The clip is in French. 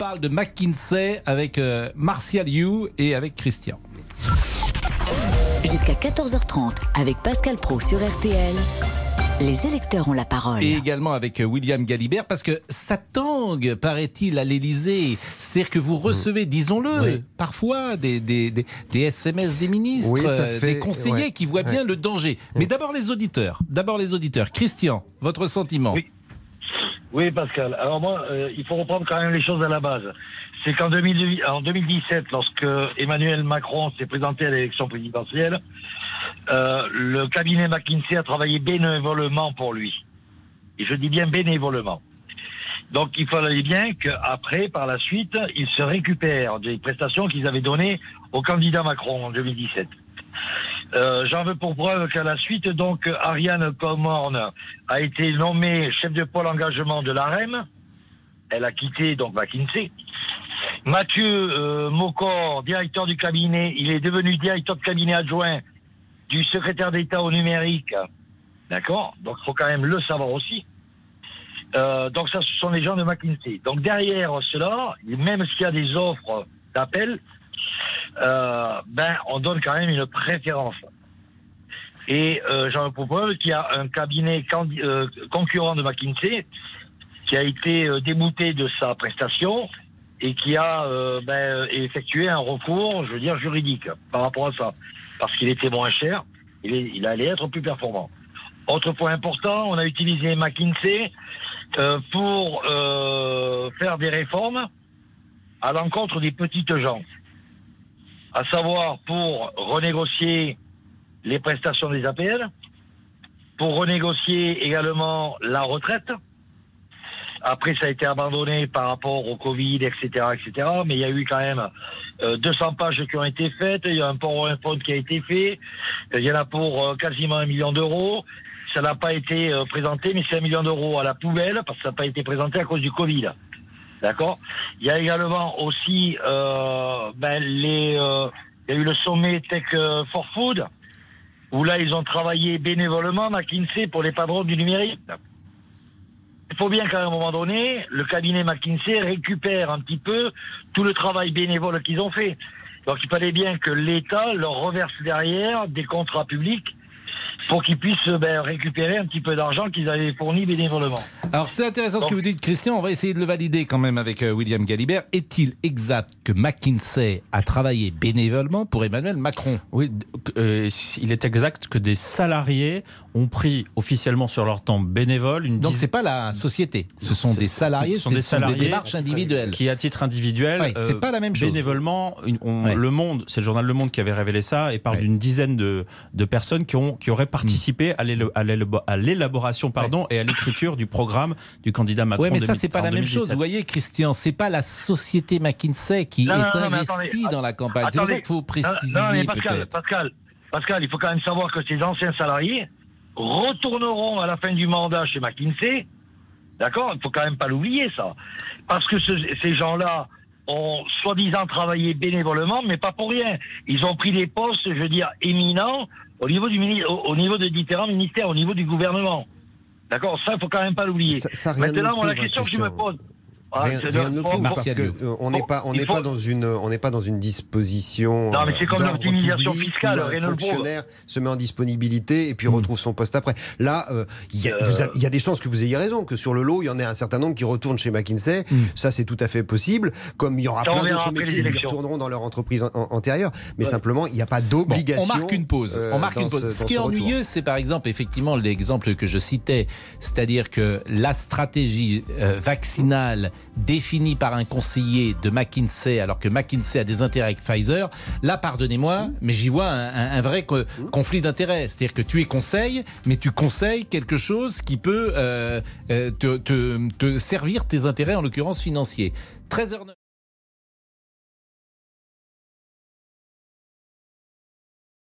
parle de McKinsey avec euh, Martial You et avec Christian. Jusqu'à 14h30 avec Pascal Pro sur RTL. Les électeurs ont la parole. Et également avec euh, William Galibert, parce que ça tangue, paraît-il, à l'Élysée. C'est-à-dire que vous recevez, disons-le, parfois des, des, des, des SMS des ministres, Oui, euh, fait- des conseillers ouais. qui voient bien le danger. Mais d'abord les auditeurs. D'abord les auditeurs. Christian, votre sentiment Oui. Oui, Pascal. Alors moi, euh, il faut reprendre quand même les choses à la base. C'est qu'en 2000 en 2017, lorsque Emmanuel Macron s'est présenté à l'élection présidentielle, euh, le cabinet McKinsey a travaillé bénévolement pour lui. Et je dis bien bénévolement. Donc il fallait bien qu'après, par la suite, ils se récupèrent des prestations qu'ils avaient données au candidat Macron en 2017. Euh, J'en veux pour preuve qu'à la suite, donc, Ariane Comorne a été nommée chef de pôle engagement de l'AREM. Elle a quitté donc McKinsey. Mathieu euh, Mocor, directeur du cabinet, il est devenu directeur de cabinet adjoint du secrétaire d'État au numérique. D'accord? Donc, il faut quand même le savoir aussi. Euh, donc, ça, ce sont les gens de McKinsey. Donc, derrière cela, même s'il y a des offres d'appel, euh, ben, on donne quand même une préférence. Et euh, j'en propose qu'il y a un cabinet euh, concurrent de McKinsey qui a été euh, débouté de sa prestation et qui a euh, ben, effectué un recours, je veux dire, juridique par rapport à ça. Parce qu'il était moins cher, il, il allait être plus performant. Autre point important, on a utilisé McKinsey euh, pour euh, faire des réformes à l'encontre des petites gens. À savoir pour renégocier les prestations des APL, pour renégocier également la retraite. Après, ça a été abandonné par rapport au Covid, etc., etc. Mais il y a eu quand même euh, 200 pages qui ont été faites. Il y a un PowerPoint qui a été fait. Euh, Il y en a pour euh, quasiment un million d'euros. Ça n'a pas été euh, présenté, mais c'est un million d'euros à la poubelle parce que ça n'a pas été présenté à cause du Covid. D'accord Il y a également aussi euh, ben, les. euh, il y a eu le sommet Tech euh, for Food où là ils ont travaillé bénévolement McKinsey pour les patrons du numérique. Il faut bien qu'à un moment donné, le cabinet McKinsey récupère un petit peu tout le travail bénévole qu'ils ont fait. Donc il fallait bien que l'État leur reverse derrière des contrats publics pour qu'ils puissent ben, récupérer un petit peu d'argent qu'ils avaient fourni bénévolement. Alors c'est intéressant ce que vous dites, Christian. On va essayer de le valider quand même avec euh, William Galibert. Est-il exact que McKinsey a travaillé bénévolement pour Emmanuel Macron? Oui, euh, il est exact que des salariés ont pris officiellement sur leur temps bénévole une Donc c'est pas la société, ce sont des ce salariés, sont ce des salariés démarches individuelles. qui, à titre individuel, Ouais, c'est pas la même chose. bénévolement, une- on- Ouais. Le Monde, c'est le journal Le Monde qui avait révélé ça et parle Ouais. d'une dizaine de, de personnes qui, ont, qui auraient participé l'élo- à l'élaboration pardon, et à l'écriture du programme du candidat Macron. Oui, mais ça, 2000 c'est pas la même chose. 2017. Vous voyez, Christian, c'est pas la société McKinsey qui Non, est non, investie attendez, dans la campagne. C'est pour ça attendez. qu'il faut préciser non, mais Pascal. Pascal, Pascal, il faut quand même savoir que ces anciens salariés retourneront à la fin du mandat chez McKinsey. D'accord? Il faut quand même pas l'oublier, ça. Parce que ce- ces gens-là ont soi-disant travaillé bénévolement, mais pas pour rien. Ils ont pris des postes, je veux dire, éminents au niveau, du au, au niveau de différents ministères, au niveau du gouvernement. D'accord Ça, il faut quand même pas l'oublier. Ça- ça, Maintenant, moi, la question que je Christian. me pose. Ah, Rien, prouve faut- parce que euh, n'est pas on il n'est faut- pas dans une on n'est pas dans une disposition Non, mais c'est euh, comme d'ordre l'optimisation fiscale, un prouve. fonctionnaire se met en disponibilité et puis Hmm. retrouve son poste après. Là, euh, il y, a- Euh, y des chances que vous ayez raison que sur le lot, il y en ait un certain nombre qui retournent chez McKinsey. Hmm. Ça, c'est tout à fait possible. Comme il y aura plein d'autres métiers qui retourneront dans leur entreprise an- an- antérieure. Mais Ouais. simplement, il n'y a pas Bon, d'obligation. on marque une pause. euh, on marque dans une pause. ce- qui est ennuyeux, c'est par exemple effectivement l'exemple que je citais, c'est-à-dire que la stratégie euh, vaccinale définie par un conseiller de McKinsey, alors que McKinsey a des intérêts avec Pfizer, là, pardonnez-moi, mais j'y vois un, un- un vrai co- conflit d'intérêts. C'est-à-dire que tu es conseil, mais tu conseilles quelque chose qui peut euh, euh, te, te- te servir tes intérêts, en l'occurrence financiers. 13h09.